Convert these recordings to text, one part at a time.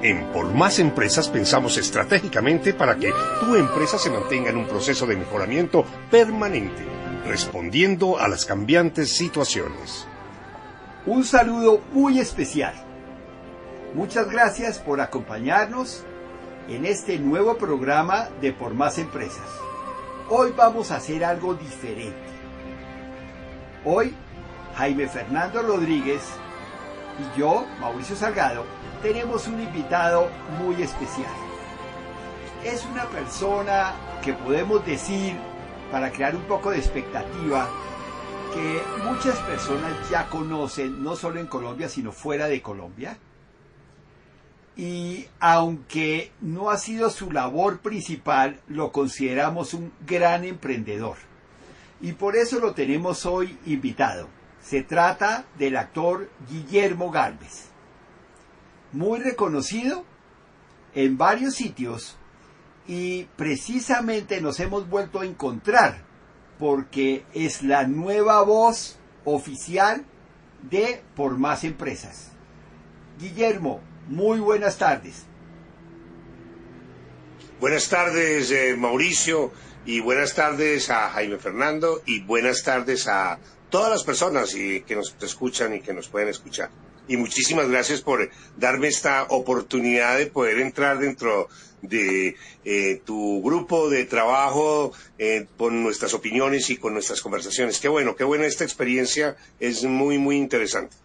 En Por Más Empresas pensamos estratégicamente para que tu empresa se mantenga en un proceso de mejoramiento permanente, respondiendo a las cambiantes situaciones. Un saludo muy especial. Muchas gracias por acompañarnos en este nuevo programa de Por Más Empresas. Hoy vamos a hacer algo diferente. Hoy, Jaime Fernando Rodríguez y yo, Mauricio Salgado, tenemos un invitado muy especial. Es una persona que podemos decir, para crear un poco de expectativa, que muchas personas ya conocen, no solo en Colombia, sino fuera de Colombia. Y aunque no ha sido su labor principal, lo consideramos un gran emprendedor. Y por eso lo tenemos hoy invitado. Se trata del actor Guillermo Galvez muy reconocido en varios sitios y precisamente nos hemos vuelto a encontrar porque es la nueva voz oficial de Por Más Empresas. Guillermo, muy buenas tardes. Buenas tardes, eh, Mauricio, y buenas tardes a Jaime Fernando, y buenas tardes a todas las personas que nos escuchan y que nos pueden escuchar y muchísimas gracias por darme esta oportunidad de poder entrar dentro de eh, tu grupo de trabajo eh, con nuestras opiniones y con nuestras conversaciones. Qué bueno, qué buena esta experiencia, es muy, muy interesante.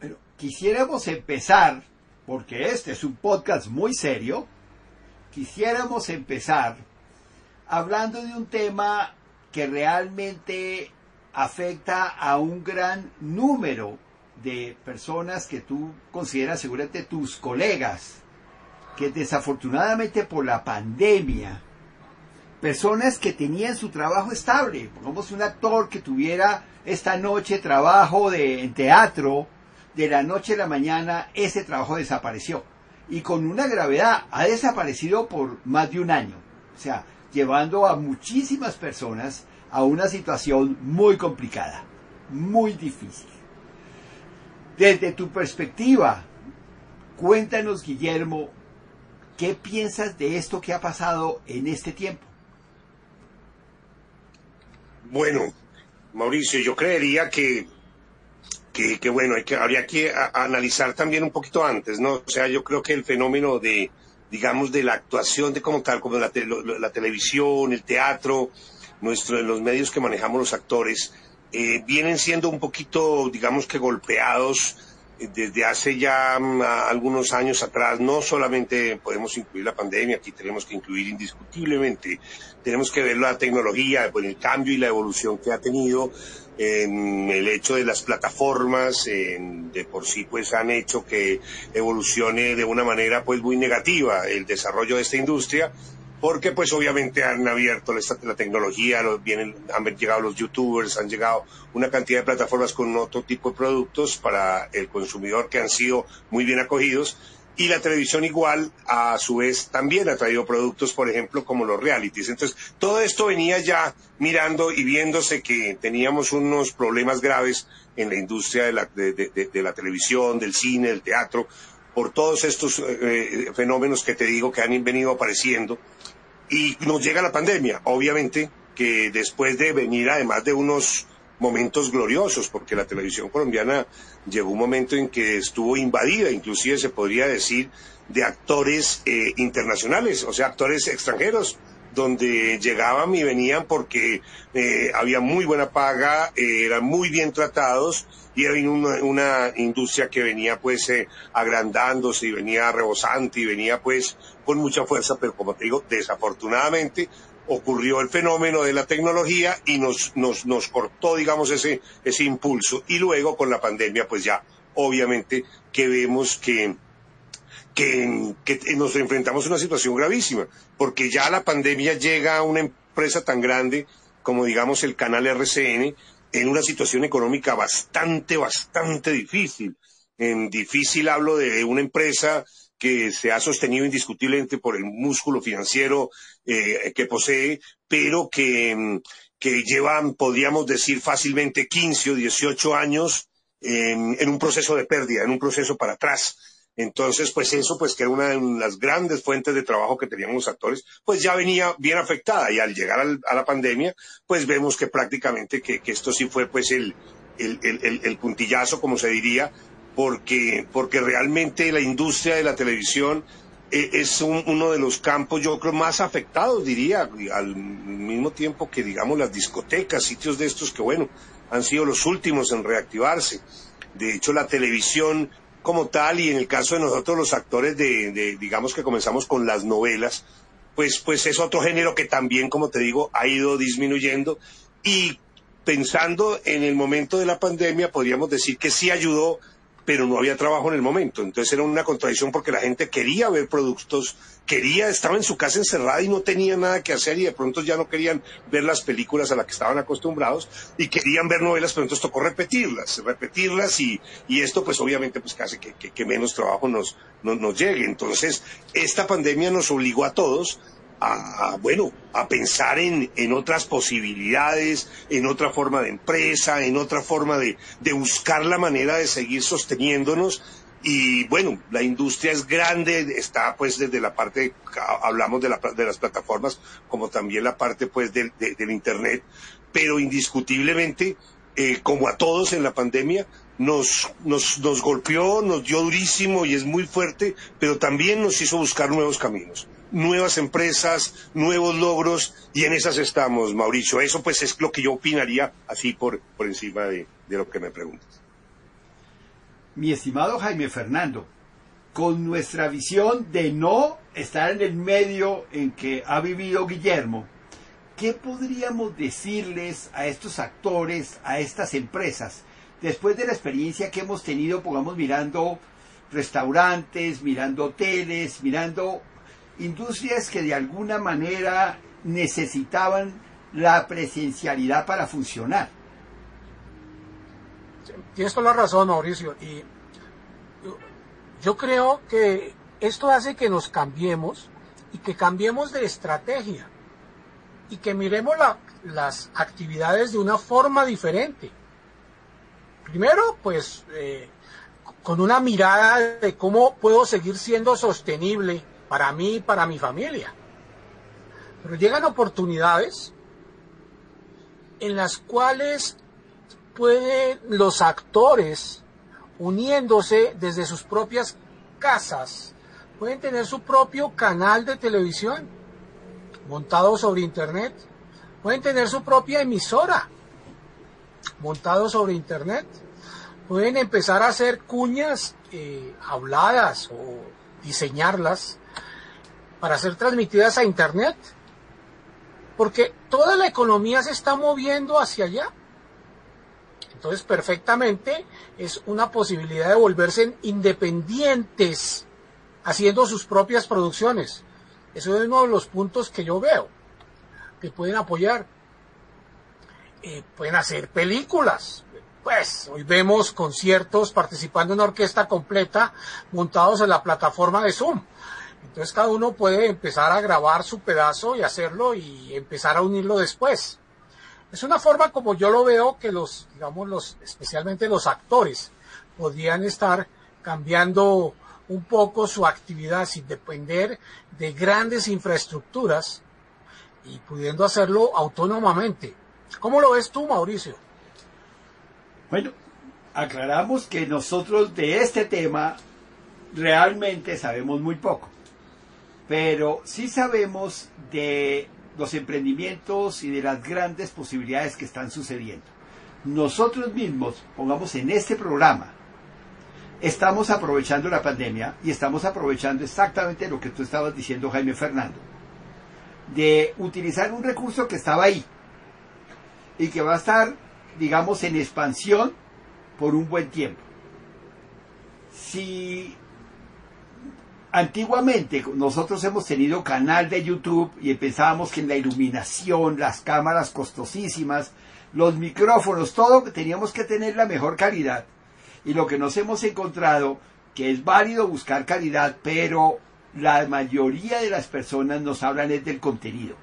Pero quisiéramos empezar, porque este es un podcast muy serio, quisiéramos empezar hablando de un tema que realmente afecta a un gran número de personas que tú consideras seguramente tus colegas, que desafortunadamente por la pandemia, personas que tenían su trabajo estable, pongamos un actor que tuviera esta noche trabajo de, en teatro, de la noche a la mañana ese trabajo desapareció. Y con una gravedad, ha desaparecido por más de un año. O sea, llevando a muchísimas personas a una situación muy complicada, muy difícil. Desde tu perspectiva, cuéntanos, Guillermo, ¿qué piensas de esto que ha pasado en este tiempo? Bueno, Mauricio, yo creería que, que, bueno, hay que, habría que analizar también un poquito antes, ¿no? O sea, yo creo que el fenómeno de, digamos, de la actuación de como tal, como la, la televisión, el teatro, nuestro, los medios que manejamos los actores, eh, vienen siendo un poquito, digamos que golpeados eh, desde hace ya mm, algunos años atrás. No solamente podemos incluir la pandemia, aquí tenemos que incluir indiscutiblemente, tenemos que ver la tecnología, el cambio y la evolución que ha tenido en el hecho de las plataformas de por sí pues han hecho que evolucione de una manera pues muy negativa el desarrollo de esta industria porque pues obviamente han abierto la, tecnología, vienen, han llegado los youtubers, han llegado una cantidad de plataformas con otro tipo de productos para el consumidor que han sido muy bien acogidos y la televisión igual a su vez también ha traído productos, por ejemplo, como los realities. Entonces, todo esto venía ya mirando y viéndose que teníamos unos problemas graves en la industria de la, de, la televisión, del cine, del teatro, por todos estos eh, eh, fenómenos que te digo que han venido apareciendo. Y nos llega la pandemia, obviamente, que después de venir además de unos momentos gloriosos, porque la televisión colombiana llegó un momento en que estuvo invadida, inclusive se podría decir, de actores eh, internacionales, o sea, actores extranjeros, donde llegaban y venían porque había muy buena paga, eran muy bien tratados y había una, una industria que venía pues eh, agrandándose y venía rebosante y venía pues con mucha fuerza, pero como te digo, desafortunadamente ocurrió el fenómeno de la tecnología y nos, nos, nos cortó, digamos, ese, ese impulso. Y luego con la pandemia, pues ya, obviamente, que vemos que, que, que nos enfrentamos a una situación gravísima, porque ya la pandemia llega a una empresa tan grande como, digamos, el canal RCN, en una situación económica bastante, bastante difícil. En difícil hablo de una empresa que se ha sostenido indiscutiblemente por el músculo financiero eh, que posee, pero que, que llevan, podríamos decir fácilmente, 15 o 18 años en un proceso de pérdida, en un proceso para atrás. Entonces, pues eso, pues que era una de las grandes fuentes de trabajo que teníamos los actores, pues ya venía bien afectada y al llegar a la pandemia, pues vemos que prácticamente que, esto sí fue pues el, puntillazo, como se diría, porque, porque realmente la industria de la televisión eh, es uno de los campos, yo creo, más afectados, diría, al mismo tiempo que, digamos, las discotecas, sitios de estos que, bueno, han sido los últimos en reactivarse. De hecho, la televisión como tal, y en el caso de nosotros los actores de, digamos que comenzamos con las novelas, pues, pues es otro género que también, como te digo, ha ido disminuyendo y pensando en el momento de la pandemia, podríamos decir que sí ayudó pero no había trabajo en el momento. Entonces era una contradicción porque la gente quería ver productos, quería, estaba en su casa encerrada y no tenía nada que hacer y de pronto ya no querían ver las películas a las que estaban acostumbrados y querían ver novelas, pero entonces tocó repetirlas, repetirlas y, y esto pues obviamente pues hace que, que, menos trabajo nos, nos llegue. Entonces esta pandemia nos obligó a todos a, bueno, a pensar en, en, otras posibilidades, en otra forma de empresa, en otra forma de, de, buscar la manera de seguir sosteniéndonos. Y bueno, la industria es grande, está pues desde la parte, hablamos de, la, de las plataformas, como también la parte pues del, del Internet, pero indiscutiblemente, eh, como a todos en la pandemia, nos, nos, nos golpeó, nos dio durísimo y es muy fuerte, pero también nos hizo buscar nuevos caminos nuevas empresas, nuevos logros, y en esas estamos, Mauricio. Eso pues es lo que yo opinaría así por, por encima de, de lo que me preguntas. Mi estimado Jaime Fernando, con nuestra visión de no estar en el medio en que ha vivido Guillermo, ¿qué podríamos decirles a estos actores, a estas empresas, después de la experiencia que hemos tenido, pongamos, mirando restaurantes, mirando hoteles, mirando industrias que de alguna manera necesitaban la presencialidad para funcionar. Tienes toda la razón, Mauricio. Y yo creo que esto hace que nos cambiemos y que cambiemos de estrategia y que miremos las actividades de una forma diferente. Primero, pues, eh, con una mirada de cómo puedo seguir siendo sostenible para mí y para mi familia. Pero llegan oportunidades en las cuales pueden los actores, uniéndose desde sus propias casas, pueden tener su propio canal de televisión montado sobre internet, pueden tener su propia emisora montado sobre internet, pueden empezar a hacer cuñas eh, habladas o diseñarlas para ser transmitidas a Internet. Porque toda la economía se está moviendo hacia allá. Entonces, perfectamente es una posibilidad de volverse independientes haciendo sus propias producciones. Eso es uno de los puntos que yo veo que pueden apoyar. Eh, pueden hacer películas. Pues hoy vemos conciertos participando en una orquesta completa montados en la plataforma de Zoom. Entonces cada uno puede empezar a grabar su pedazo y hacerlo y empezar a unirlo después. Es una forma como yo lo veo que los, digamos, los, especialmente los actores, podrían estar cambiando un poco su actividad sin depender de grandes infraestructuras y pudiendo hacerlo autónomamente. ¿Cómo lo ves tú, Mauricio? Bueno, aclaramos que nosotros de este tema realmente sabemos muy poco pero sí sabemos de los emprendimientos y de las grandes posibilidades que están sucediendo. Nosotros mismos, pongamos en este programa, estamos aprovechando la pandemia y estamos aprovechando exactamente lo que tú estabas diciendo, Jaime Fernando, de utilizar un recurso que estaba ahí y que va a estar, digamos, en expansión por un buen tiempo. Si antiguamente nosotros hemos tenido canal de YouTube y pensábamos que en la iluminación, las cámaras costosísimas, los micrófonos, todo teníamos que tener la mejor calidad. Y lo que nos hemos encontrado, que es válido buscar calidad, pero la mayoría de las personas nos hablan es del contenido.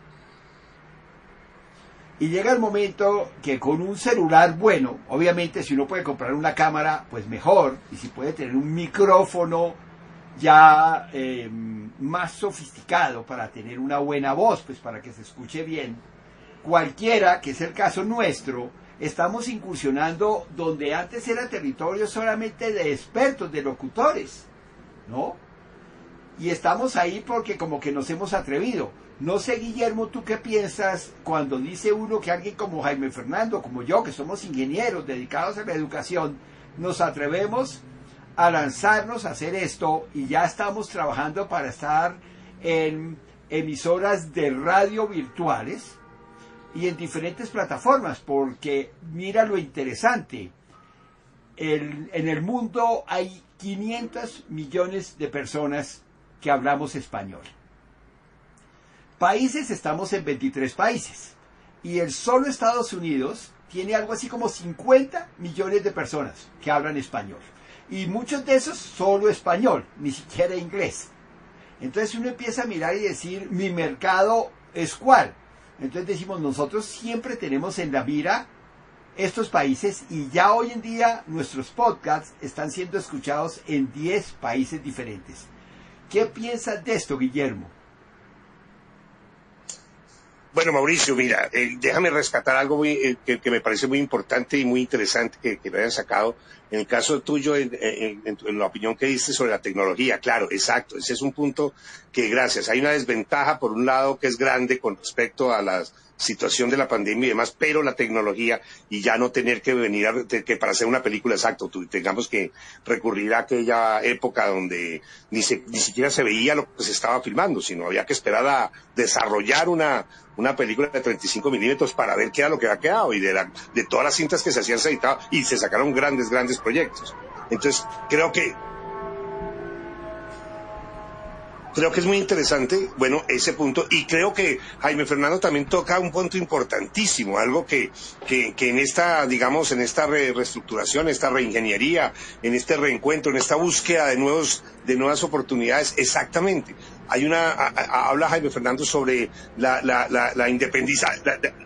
Y llega el momento que con un celular bueno, obviamente si uno puede comprar una cámara, pues mejor, y si puede tener un micrófono ya eh, más sofisticado para tener una buena voz, pues para que se escuche bien, cualquiera, que es el caso nuestro, estamos incursionando donde antes era territorio solamente de expertos, de locutores, ¿no? Y estamos ahí porque como que nos hemos atrevido. No sé, Guillermo, ¿tú qué piensas cuando dice uno que alguien como Jaime Fernando, como yo, que somos ingenieros dedicados a la educación, nos atrevemos a lanzarnos a hacer esto y ya estamos trabajando para estar en emisoras de radio virtuales y en diferentes plataformas, porque mira lo interesante, en el mundo hay 500 millones de personas que hablamos español. Países estamos en 23 países y el solo Estados Unidos tiene algo así como 50 millones de personas que hablan español. Y muchos de esos solo español, ni siquiera inglés. Entonces uno empieza a mirar y decir, mi mercado es cuál. Entonces decimos, nosotros siempre tenemos en la mira estos países y ya hoy en día nuestros podcasts están siendo escuchados en 10 países diferentes. ¿Qué piensas de esto, Guillermo? Bueno, Mauricio, mira, eh, déjame rescatar algo muy, eh, que, me parece muy importante y muy interesante que, me hayan sacado. En el caso tuyo, en, en, la opinión que diste sobre la tecnología, claro, exacto, ese es un punto que gracias. Hay una desventaja, por un lado, que es grande con respecto a las situación de la pandemia y demás, pero la tecnología y ya no tener que venir a, que para hacer una película exacto, tengamos que recurrir a aquella época donde ni, ni siquiera se veía lo que se estaba filmando, sino había que esperar a desarrollar una, una película de 35 milímetros para ver qué era lo que había quedado y de, de todas las cintas que se hacían se editaba y se sacaron grandes, grandes proyectos. Entonces, creo que creo que es muy interesante, bueno, ese punto, y creo que Jaime Fernando también toca un punto importantísimo, algo que, que, que en esta, digamos, en esta reestructuración, esta reingeniería, en este reencuentro, en esta búsqueda de nuevos, de nuevas oportunidades, exactamente. Hay una, habla Jaime Fernando sobre la, independiza,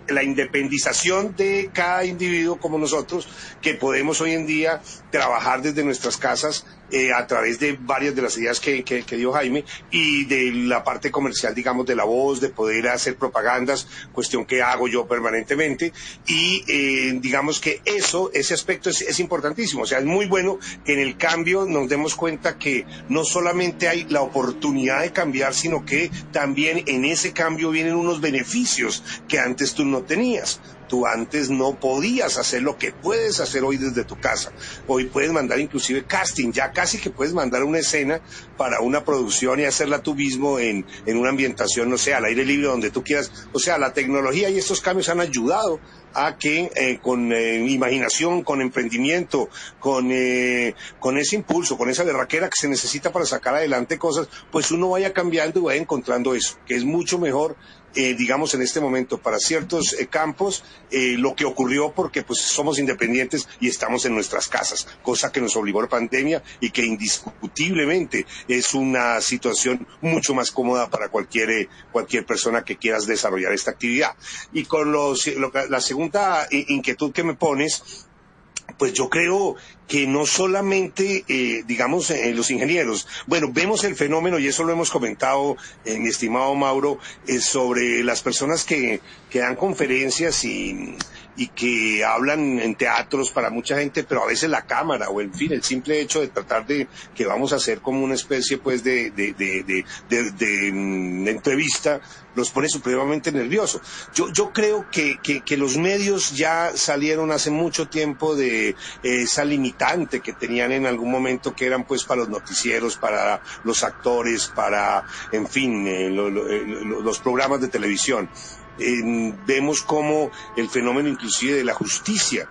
la, independización de cada individuo como nosotros, que podemos hoy en día trabajar desde nuestras casas eh, a través de varias de las ideas que, que, dio Jaime y de la parte comercial, digamos, de la voz, de poder hacer propagandas, cuestión que hago yo permanentemente. Y eh, digamos que eso, ese aspecto es, es importantísimo. O sea, es muy bueno que en el cambio nos demos cuenta que no solamente hay la oportunidad de cambiar, sino que también en ese cambio vienen unos beneficios que antes tú no tenías. Tú antes no podías hacer lo que puedes hacer hoy desde tu casa. Hoy puedes mandar inclusive casting, ya casi que puedes mandar una escena para una producción y hacerla tú mismo en, en una ambientación, no sé, al aire libre, donde tú quieras. O sea, la tecnología y estos cambios han ayudado a que eh, con eh, imaginación, con emprendimiento, con, eh, con ese impulso, con esa berraquera que se necesita para sacar adelante cosas, pues uno vaya cambiando y vaya encontrando eso, que es mucho mejor eh, digamos, en este momento para ciertos eh, campos eh, lo que ocurrió porque pues somos independientes y estamos en nuestras casas, cosa que nos obligó la pandemia y que indiscutiblemente es una situación mucho más cómoda para cualquier, cualquier persona que quieras desarrollar esta actividad. Y con los, la segunda inquietud que me pones, pues yo creo que no solamente, eh, digamos, eh, los ingenieros, bueno, vemos el fenómeno, y eso lo hemos comentado, eh, mi estimado Mauro, sobre las personas que, que dan conferencias y, y que hablan en teatros para mucha gente, pero a veces la cámara o en fin, el simple hecho de tratar de que vamos a hacer como una especie pues de, de, de, mm, entrevista, los pone supremamente nerviosos. Yo, yo creo que, que, los medios ya salieron hace mucho tiempo de esa que tenían en algún momento que eran pues para los noticieros, para los actores, para, en fin, eh, lo, eh, los programas de televisión. Vemos como el fenómeno inclusive de la justicia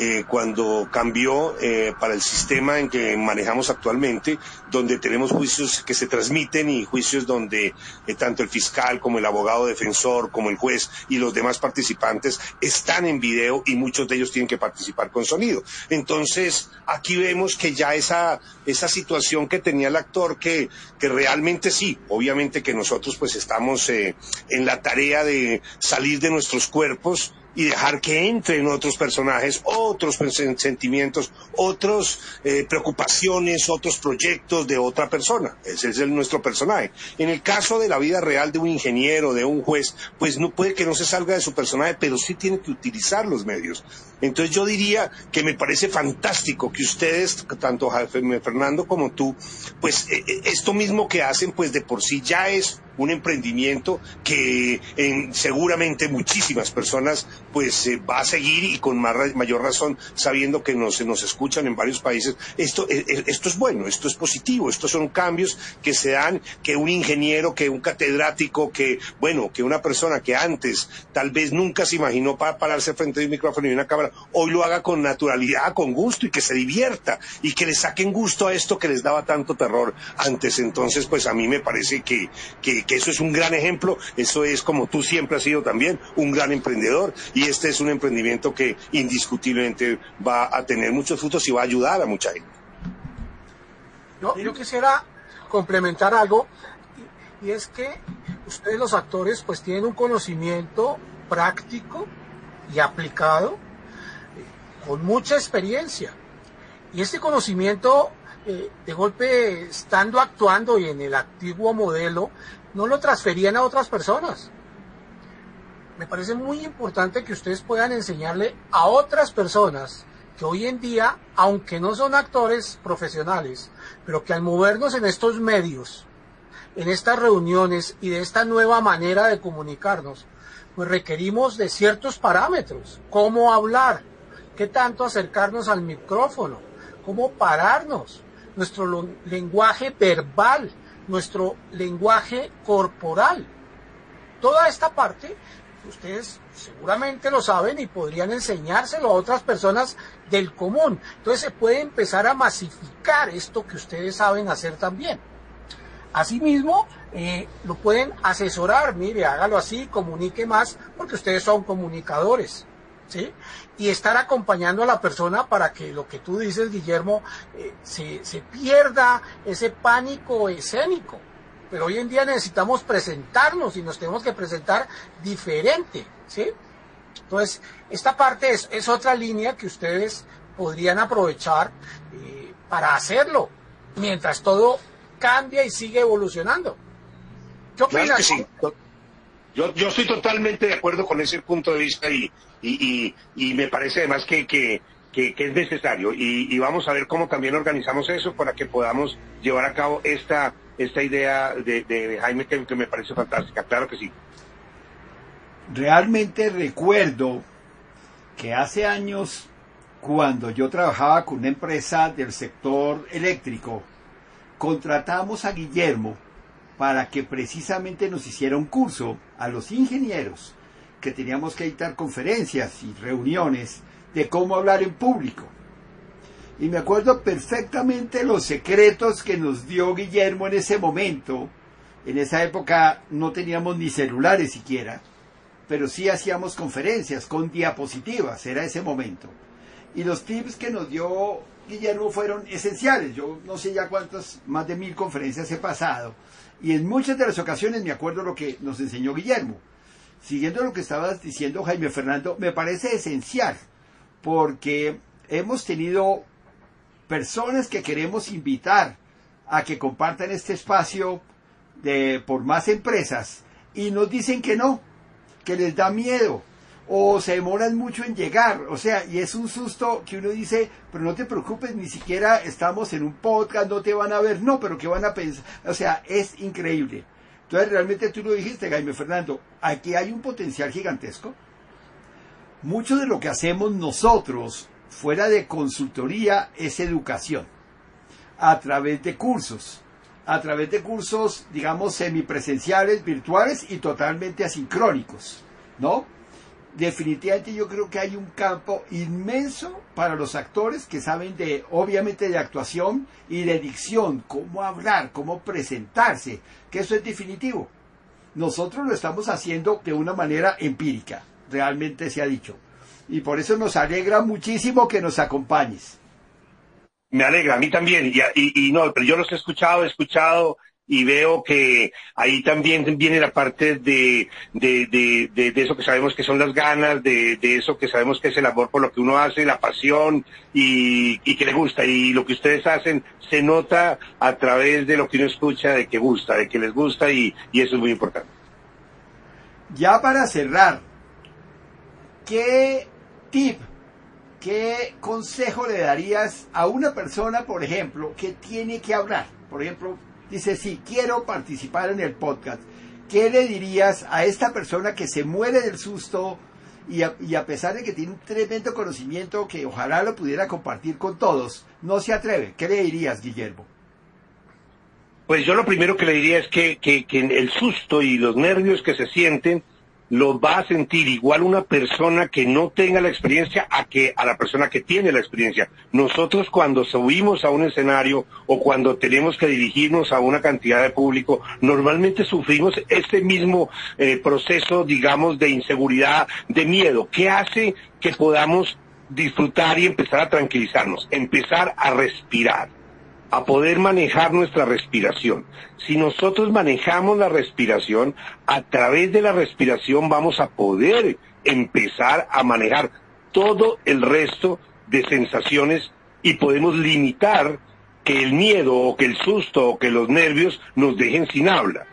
eh, cuando cambió eh, para el sistema en que manejamos actualmente, donde tenemos juicios que se transmiten y juicios donde eh, tanto el fiscal como el abogado defensor, como el juez y los demás participantes están en video y muchos de ellos tienen que participar con sonido. Entonces, aquí vemos que ya esa, esa situación que tenía el actor, que, que realmente sí, obviamente que nosotros pues estamos en la tarea de salir de nuestros cuerpos, y dejar que entren otros personajes, otros sentimientos, otras eh, preocupaciones, otros proyectos de otra persona. Ese es el, nuestro personaje. En el caso de la vida real de un ingeniero, de un juez, pues no puede que no se salga de su personaje, pero sí tiene que utilizar los medios. Entonces yo diría que me parece fantástico que ustedes, tanto Fernando como tú, pues eh, eh, esto mismo que hacen, pues de por sí ya es un emprendimiento que en, seguramente muchísimas personas pues eh, va a seguir y con mayor razón sabiendo que nos, nos escuchan en varios países. Esto, eh, eh, esto es bueno, esto es positivo, estos son cambios que se dan, que un ingeniero, que un catedrático, que, bueno, que una persona que antes tal vez nunca se imaginó para pararse frente a un micrófono y una cámara, hoy lo haga con naturalidad, con gusto y que se divierta y que le saquen gusto a esto que les daba tanto terror antes. Entonces, pues a mí me parece que, que, eso es un gran ejemplo, eso es como tú siempre has sido también, un gran emprendedor este es un emprendimiento que indiscutiblemente va a tener muchos frutos y va a ayudar a mucha gente. yo quisiera complementar algo y, es que ustedes los actores pues tienen un conocimiento práctico y aplicado eh, con mucha experiencia y este conocimiento eh, de golpe estando actuando y en el antiguo modelo no lo transferían a otras personas. Me parece muy importante que ustedes puedan enseñarle a otras personas que hoy en día, aunque no son actores profesionales, pero que al movernos en estos medios, en estas reuniones y de esta nueva manera de comunicarnos, pues requerimos de ciertos parámetros, cómo hablar, qué tanto acercarnos al micrófono, cómo pararnos, nuestro lenguaje verbal, nuestro lenguaje corporal. Toda esta parte, ustedes seguramente lo saben y podrían enseñárselo a otras personas del común. Entonces se puede empezar a masificar esto que ustedes saben hacer también. Asimismo, eh, lo pueden asesorar, mire, hágalo así, comunique más, porque ustedes son comunicadores. ¿sí? Y estar acompañando a la persona para que lo que tú dices, Guillermo, eh, se, se pierda ese pánico escénico. Pero hoy en día necesitamos presentarnos y nos tenemos que presentar diferente, ¿sí? Entonces, esta parte es, es otra línea que ustedes podrían aprovechar eh, para hacerlo, mientras todo cambia y sigue evolucionando. ¿Qué opinas? sí. Yo, yo estoy totalmente de acuerdo con ese punto de vista y, y, y, me parece además que, que, que, es necesario y, vamos a ver cómo también organizamos eso para que podamos llevar a cabo esta, esta idea de, de, Jaime que, que me parece fantástica, claro que sí. Realmente recuerdo que hace años, cuando yo trabajaba con una empresa del sector eléctrico, contratamos a Guillermo para que precisamente nos hiciera un curso a los ingenieros que teníamos que editar conferencias y reuniones de cómo hablar en público. Y me acuerdo perfectamente los secretos que nos dio Guillermo en ese momento. En esa época no teníamos ni celulares siquiera, pero sí hacíamos conferencias con diapositivas, era ese momento. Y los tips que nos dio Guillermo fueron esenciales. Yo no sé ya cuántas, más de mil conferencias he pasado. Y en muchas de las ocasiones me acuerdo lo que nos enseñó Guillermo siguiendo lo que estabas diciendo, Jaime Fernando, me parece esencial, porque hemos tenido personas que queremos invitar a que compartan este espacio de, por más empresas y nos dicen que no, que les da miedo o se demoran mucho en llegar, o sea, y es un susto que uno dice, pero no te preocupes, ni siquiera estamos en un podcast, no te van a ver, no, pero que van a pensar, o sea, es increíble. Entonces, realmente tú lo dijiste, Jaime Fernando, aquí hay un potencial gigantesco. Mucho de lo que hacemos nosotros fuera de consultoría es educación, a través de cursos, a través de cursos, digamos, semipresenciales, virtuales y totalmente asincrónicos, ¿no? definitivamente yo creo que hay un campo inmenso para los actores que saben de, obviamente, de actuación y de dicción, cómo hablar, cómo presentarse, que eso es definitivo. Nosotros lo estamos haciendo de una manera empírica, realmente se ha dicho. Y por eso nos alegra muchísimo que nos acompañes. Me alegra, a mí también. Y, y, y no, pero yo los he escuchado, he escuchado y veo que ahí también viene la parte de, de, de, de, eso que sabemos que son las ganas, de, de eso que sabemos que es el amor por lo que uno hace, la pasión y, y que le gusta. Y lo que ustedes hacen se nota a través de lo que uno escucha, de que gusta, de que les gusta y, y eso es muy importante. Ya para cerrar, ¿qué tip, qué consejo le darías a una persona, por ejemplo, que tiene que hablar? Por ejemplo, dice, sí, quiero participar en el podcast. ¿Qué le dirías a esta persona que se muere del susto y a, pesar de que tiene un tremendo conocimiento que ojalá lo pudiera compartir con todos, no se atreve? ¿Qué le dirías, Guillermo? Pues yo lo primero que le diría es que el susto y los nervios que se sienten los va a sentir igual una persona que no tenga la experiencia a que a la persona que tiene la experiencia. Nosotros cuando subimos a un escenario o cuando tenemos que dirigirnos a una cantidad de público, normalmente sufrimos este mismo eh, proceso, digamos, de inseguridad, de miedo, que hace que podamos disfrutar y empezar a tranquilizarnos, empezar a respirar a poder manejar nuestra respiración. Si nosotros manejamos la respiración, a través de la respiración vamos a poder empezar a manejar todo el resto de sensaciones y podemos limitar que el miedo o que el susto o que los nervios nos dejen sin habla.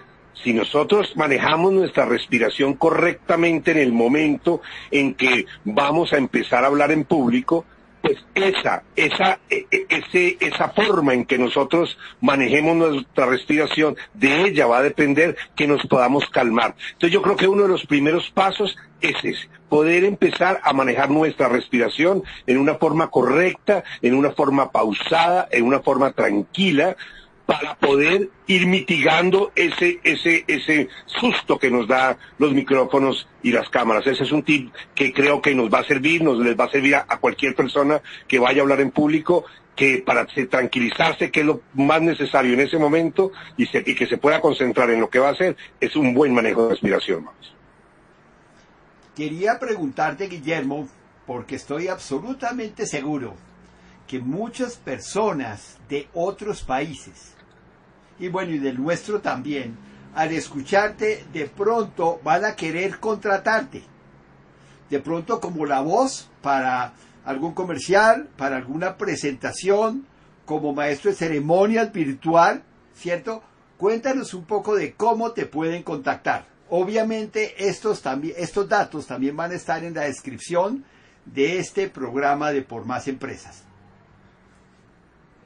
Si nosotros manejamos nuestra respiración correctamente en el momento en que vamos a empezar a hablar en público, pues esa, esa, e, e, ese, esa forma en que nosotros manejemos nuestra respiración, de ella va a depender que nos podamos calmar. Entonces yo creo que uno de los primeros pasos es ese, poder empezar a manejar nuestra respiración en una forma correcta, en una forma pausada, en una forma tranquila, para poder ir mitigando ese, ese, ese susto que nos da los micrófonos y las cámaras. Ese es un tip que creo que nos va a servir, nos les va a servir a, cualquier persona que vaya a hablar en público, que para tranquilizarse, que es lo más necesario en ese momento, y, y que se pueda concentrar en lo que va a hacer, es un buen manejo de respiración. Quería preguntarte, Guillermo, porque estoy absolutamente seguro que muchas personas de otros países y bueno, y del nuestro también, al escucharte, de pronto van a querer contratarte. De pronto como la voz para algún comercial, para alguna presentación, como maestro de ceremonias virtual, ¿cierto? Cuéntanos un poco de cómo te pueden contactar. Obviamente estos, también, estos datos también van a estar en la descripción de este programa de Por Más Empresas.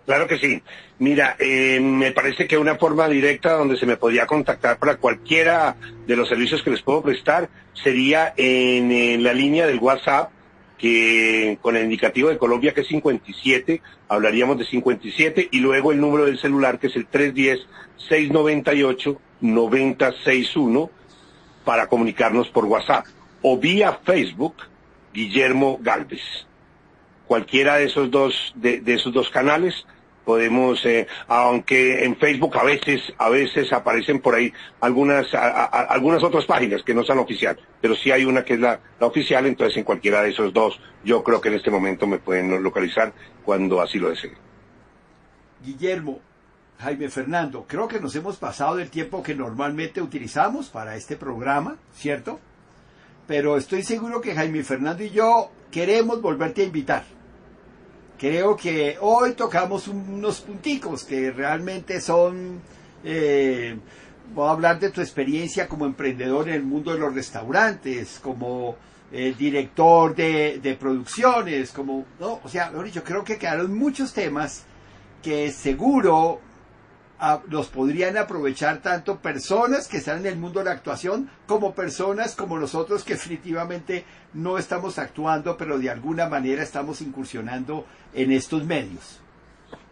Claro que sí. Mira, eh, me parece que una forma directa donde se me podría contactar para cualquiera de los servicios que les puedo prestar sería en, la línea del WhatsApp, que con el indicativo de Colombia que es 57, hablaríamos de 57, y luego el número del celular que es el 310-698-9061 para comunicarnos por WhatsApp. O vía Facebook, Guillermo Galvez. Cualquiera de esos dos, de esos dos canales podemos, eh, aunque en Facebook a veces, a veces aparecen por ahí algunas, algunas otras páginas que no son oficial, pero sí hay una que es la, oficial, entonces en cualquiera de esos dos, yo creo que en este momento me pueden localizar cuando así lo deseen. Guillermo, Jaime Fernando, creo que nos hemos pasado del tiempo que normalmente utilizamos para este programa, ¿cierto? Pero estoy seguro que Jaime Fernando y yo queremos volverte a invitar creo que hoy tocamos unos punticos que realmente son, eh, voy a hablar de tu experiencia como emprendedor en el mundo de los restaurantes, como eh, director de, de, producciones, como, no, o sea, yo creo que quedaron muchos temas que seguro los podrían aprovechar tanto personas que están en el mundo de la actuación como personas como nosotros que definitivamente no estamos actuando, pero de alguna manera estamos incursionando en estos medios.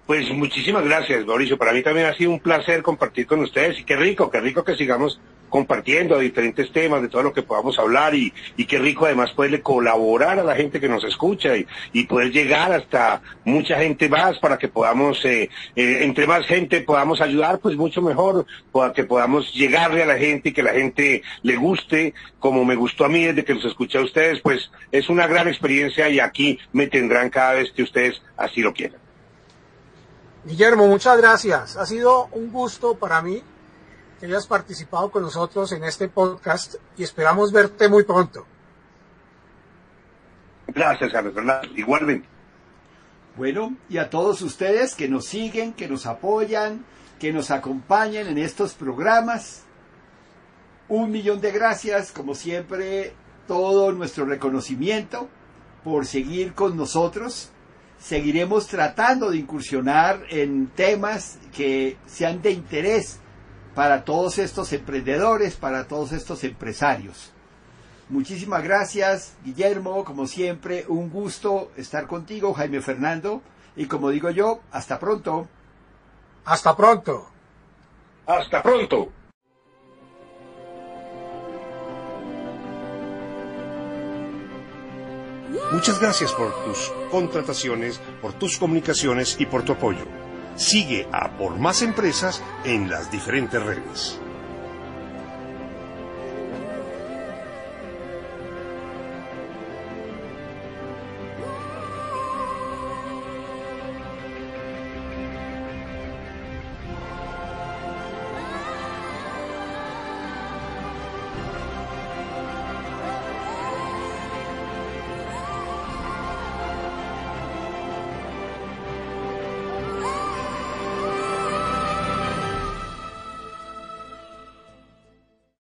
Pues muchísimas gracias, Mauricio. Para mí también ha sido un placer compartir con ustedes y qué rico, qué rico que sigamos compartiendo diferentes temas, de todo lo que podamos hablar y, y qué rico además poderle colaborar a la gente que nos escucha y, y poder llegar hasta mucha gente más para que podamos, eh, eh, entre más gente podamos ayudar, pues mucho mejor, para que podamos llegarle a la gente y que la gente le guste, como me gustó a mí desde que los escuché a ustedes, pues es una gran experiencia y aquí me tendrán cada vez que ustedes así lo quieran. Guillermo, muchas gracias. Ha sido un gusto para mí que hayas participado con nosotros en este podcast y esperamos verte muy pronto. Gracias, Carlos Fernando. Igualmente. Bueno, y a todos ustedes que nos siguen, que nos apoyan, que nos acompañan en estos programas, un millón de gracias, como siempre, todo nuestro reconocimiento por seguir con nosotros. Seguiremos tratando de incursionar en temas que sean de interés para todos estos emprendedores, para todos estos empresarios. Muchísimas gracias, Guillermo, como siempre, un gusto estar contigo, Jaime Fernando, y como digo yo, hasta pronto. Hasta pronto. Hasta pronto. Muchas gracias por tus contrataciones, por tus comunicaciones y por tu apoyo. Sigue a Por Más Empresas en las diferentes redes.